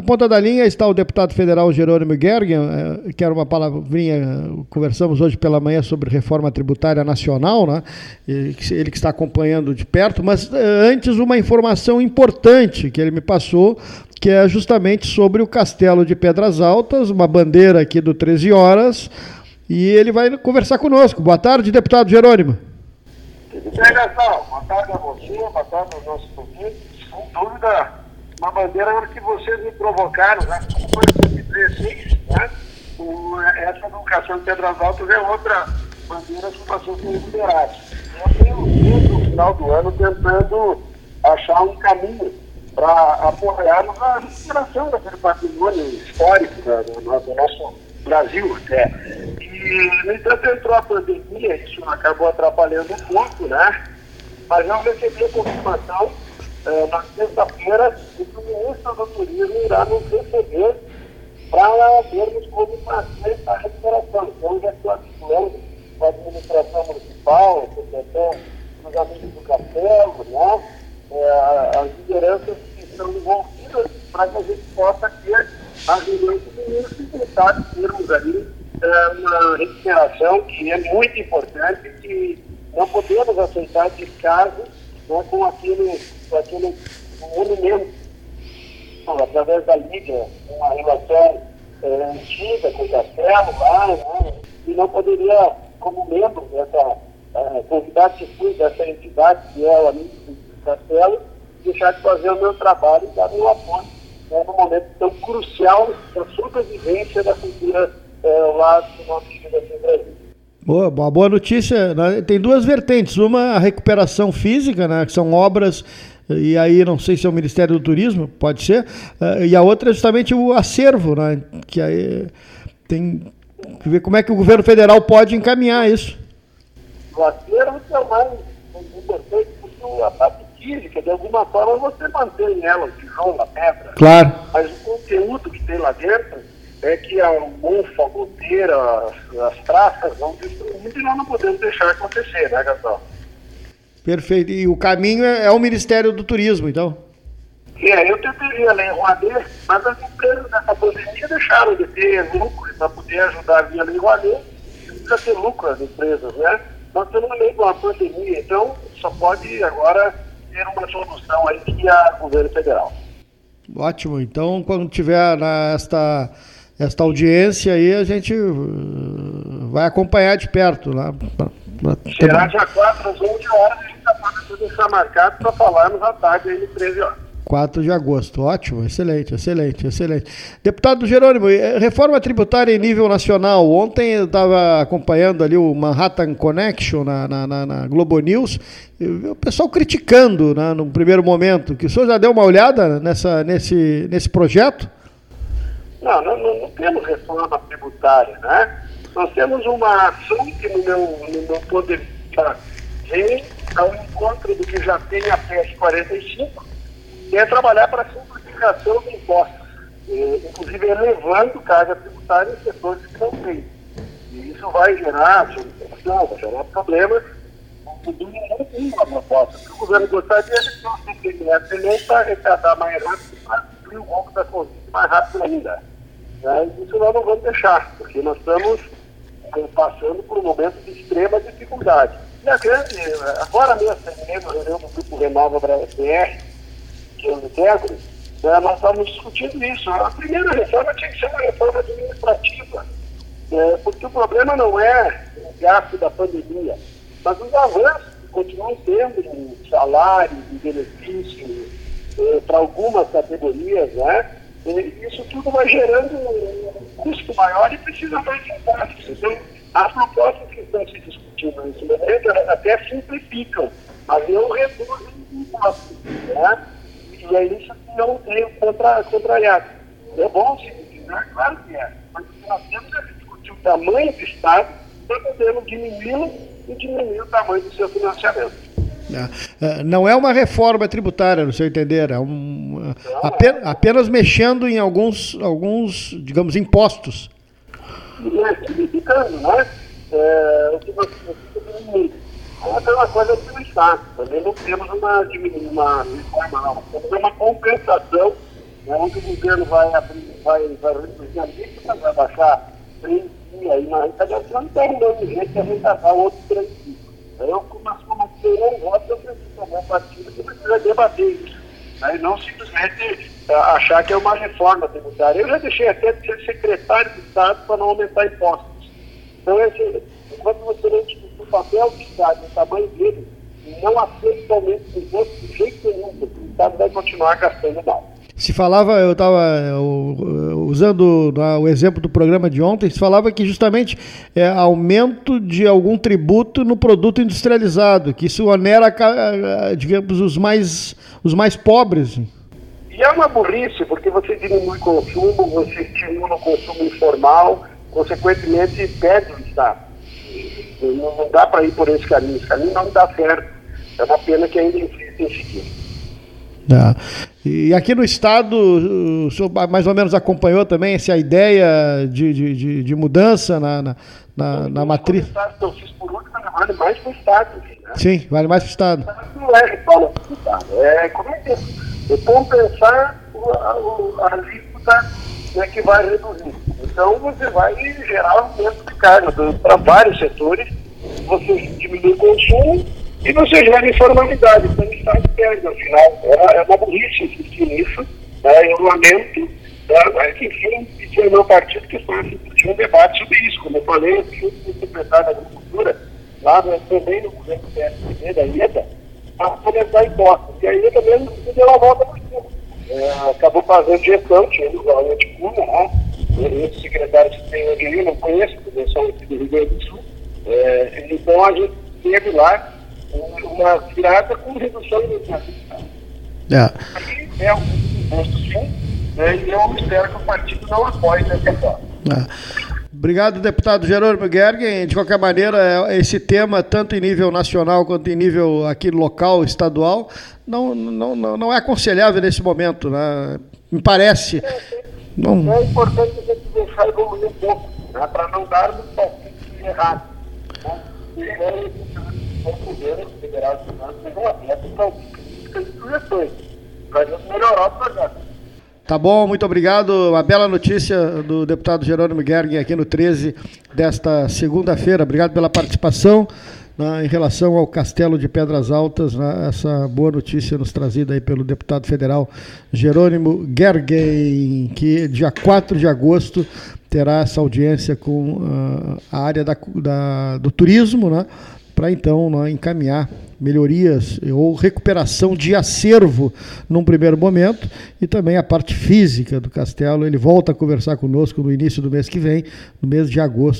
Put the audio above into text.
Na ponta da linha está o deputado federal Jerônimo Gergen, eh, que era uma palavrinha, conversamos hoje pela manhã sobre reforma tributária nacional, né? ele que está acompanhando de perto, mas eh, antes uma informação importante que ele me passou, que é justamente sobre o Castelo de Pedras Altas, uma bandeira aqui do 13 Horas, e ele vai conversar conosco. Boa tarde, deputado Jerônimo. Boa tarde a você, boa tarde aos nossos ouvintes. Sem dúvida, uma bandeira que vocês me provocaram, né? Foi em 2016, né? Essa Castelo de Pedras Altas é outra bandeira que vocês têm liberado. Eu tenho desde o final do ano tentando achar um caminho para apoiarmos a recuperação daquele patrimônio histórico né, do, do, nosso Brasil até. E, no entanto, entrou a pandemia, isso acabou atrapalhando um pouco, né? Mas eu recebi a confirmação eh, na sexta-feira de que o ministro do Turismo irá nos receber para vermos como fazer a recuperação. Então, já estou articulando com a administração municipal, Associação dos Amigos do Castelo, né? É, as lideranças que estão envolvidas para que a gente possa ter a reunião com o ministro e tentar termos ali é, uma recuperação que é muito importante, que não podemos aceitar descaso né, com aquele, com aquele monumento, através da mídia, uma relação é, antiga com o Castelo lá, né, e não poderia, como membro dessa é, convidado que fui dessa entidade que é o amigo Castelo, deixar de fazer o meu trabalho e dar meu apoio né, num momento tão crucial da sobrevivência da cultura é, lá do nosso aqui no Brasil. Boa, uma boa notícia. Né? Tem duas vertentes. Uma, a recuperação física, né, que são obras, e aí não sei se é o Ministério do Turismo, pode ser, uh, e a outra é justamente o acervo, né, que aí tem que ver como é que o governo federal pode encaminhar isso. O acervo é o mais importante, porque a parte física, de alguma forma, você mantém ela, o tijolo, a pedra. Claro. Mas o conteúdo que tem lá dentro é que a mofa, a goteira, as, as traças vão destruindo e nós não podemos deixar acontecer, né, Gastão? Perfeito. E o caminho é, é o Ministério do Turismo, então? É, eu tentei a Lei Rouanet, mas as empresas nessa pandemia deixaram de ter lucro para poder ajudar via Lei Rouanet, precisa ter lucro as empresas, né? Nós estamos no meio de uma pandemia, então só pode agora ter uma solução aí via governo federal. Ótimo. Então, quando tiver na, esta, audiência aí, a gente uh, vai acompanhar de perto. Pra Será dia 4 às 11 horas, a gente está fazendo deixar marcado para falarmos à tarde aí, 13 horas. 4 de agosto. Ótimo, excelente, excelente, excelente. Deputado Jerônimo, eh, reforma tributária em nível nacional. Ontem eu estava acompanhando ali o Manhattan Connection na, na, na, na Globo News, o pessoal criticando né, no primeiro momento. Que o senhor já deu uma olhada nessa, nesse, nesse projeto? Não, não, não, temos reforma tributária, né? Nós temos uma ação que, no meu, no meu ponto de vista, vem ao encontro do que já tem a PES 45, que é trabalhar para a simplificação de impostos, inclusive elevando carga tributária em setores que não têm. E isso vai gerar solicitação, vai gerar problemas. O futuro não tem uma proposta. O governo gostaria de ter um CPMF também para arrecadar mais rápido e para cumprir o golpe da Covid mais rápido ainda. Né? Isso nós não vamos deixar, porque nós estamos eh, passando por um momento de extrema dificuldade. E a grande, agora mesmo, terminei uma reunião do Grupo Renova BR, que eu integro, né, nós estávamos discutindo isso. A primeira reforma tinha que ser uma reforma administrativa, né, porque o problema não é o gasto da pandemia, mas os avanços que continuam tendo em salários, em benefícios, eh, para algumas categorias, né? Isso tudo vai gerando um custo maior e precisa mais impostos. Então, as propostas que estão se discutindo nesse momento, elas até simplificam, mas não reduzem impostos. Né? E é isso que eu tenho contra, contra a IAC. É bom se disciplinar, claro que é. Mas o que nós temos é discutir o tamanho do Estado para podermos diminuí-lo e diminuir o tamanho do seu financiamento. É, é, não é uma reforma tributária, no seu entender, é um, apenas, apenas mexendo em alguns, alguns, digamos, impostos. E é significando, né? É, o que você diminuir é aquela coisa que não está. Também não temos uma, uma reforma, não. Temos uma compensação né, onde o governo vai, abrir, vai, vai reduzir a alíquota, vai baixar 3 e aí na retaliação terminando de jeito que a gente vai outro 3 Eu, como uma um voto, eu preciso tomar partido que precisa debater isso. Aí não simplesmente uh, achar que é uma reforma tributária. Eu já deixei até de ser secretário do Estado para não aumentar impostos. Então, é assim, enquanto você não discutir o papel do Estado, o tamanho dele, não aceita aumento de impostos de jeito nenhum, o Estado vai continuar gastando mais. Se falava, eu estava usando o exemplo do programa de ontem, se falava que justamente é aumento de algum tributo no produto industrializado, que isso onera, digamos, os mais, os mais pobres. E é uma burrice, porque você diminui o consumo, você estimula o consumo informal, consequentemente perde o Estado. Não, dá para ir por esse caminho, esse caminho não dá certo. É uma pena que ainda insiste em seguir. É. E aqui no Estado, o senhor mais ou menos acompanhou também essa ideia de, de, de mudança na, na, na, na matriz? Eu fiz por último, vale mais para o Estado. Né? Sim, vale mais para o Estado. Não é reforma para o Estado, é, como é, que é? é compensar a, a alíquota né, que vai reduzir. Então, você vai gerar aumento de carga para vários setores, você diminui o consumo e você gera informalidade, então o Estado perde, afinal. É, é uma burrice insistir nisso. Né? Eu lamento, né? enfim, pedir ao meu partido que faça um debate sobre isso. Como eu falei, eu fui secretário da Agricultura, lá no, também no governo do PSDB, da IEDA, para fomentar impostos. E a IEDA mesmo uma volta por cima. É, acabou fazendo gestão, tinha o Raul Cunha, né? Esse secretário que tem hoje eu não conheço, porque eu sou aqui do Rio Grande do Sul. É, então a gente teve lá uma virada com redução imposto. É. é um imposto sim, né, e eu espero que o partido não apoie dessa forma. É. Obrigado, deputado Jerônimo Gergen. De qualquer maneira, é, esse tema, tanto em nível nacional quanto em nível aqui local, estadual, não, não, não, não é aconselhável nesse momento, né? me parece. É, não... é importante a gente deixar evoluir um pouco, né? para não darmos palpites errados. Né? o governo federal de finanças sejam abertos para críticas e sugestões, para a gente melhorar o projeto. Tá bom, muito obrigado. Uma bela notícia do deputado Jerônimo Gergen aqui no 13 desta segunda-feira. Obrigado pela participação né, em relação ao Castelo de Pedras Altas, né, essa boa notícia nos trazida aí pelo deputado federal Jerônimo Gergen, que dia 4 de agosto terá essa audiência com uh, a área da, da, do turismo, né? para então né, encaminhar melhorias ou recuperação de acervo num primeiro momento e também a parte física do castelo. Ele volta a conversar conosco no início do mês que vem, no mês de agosto.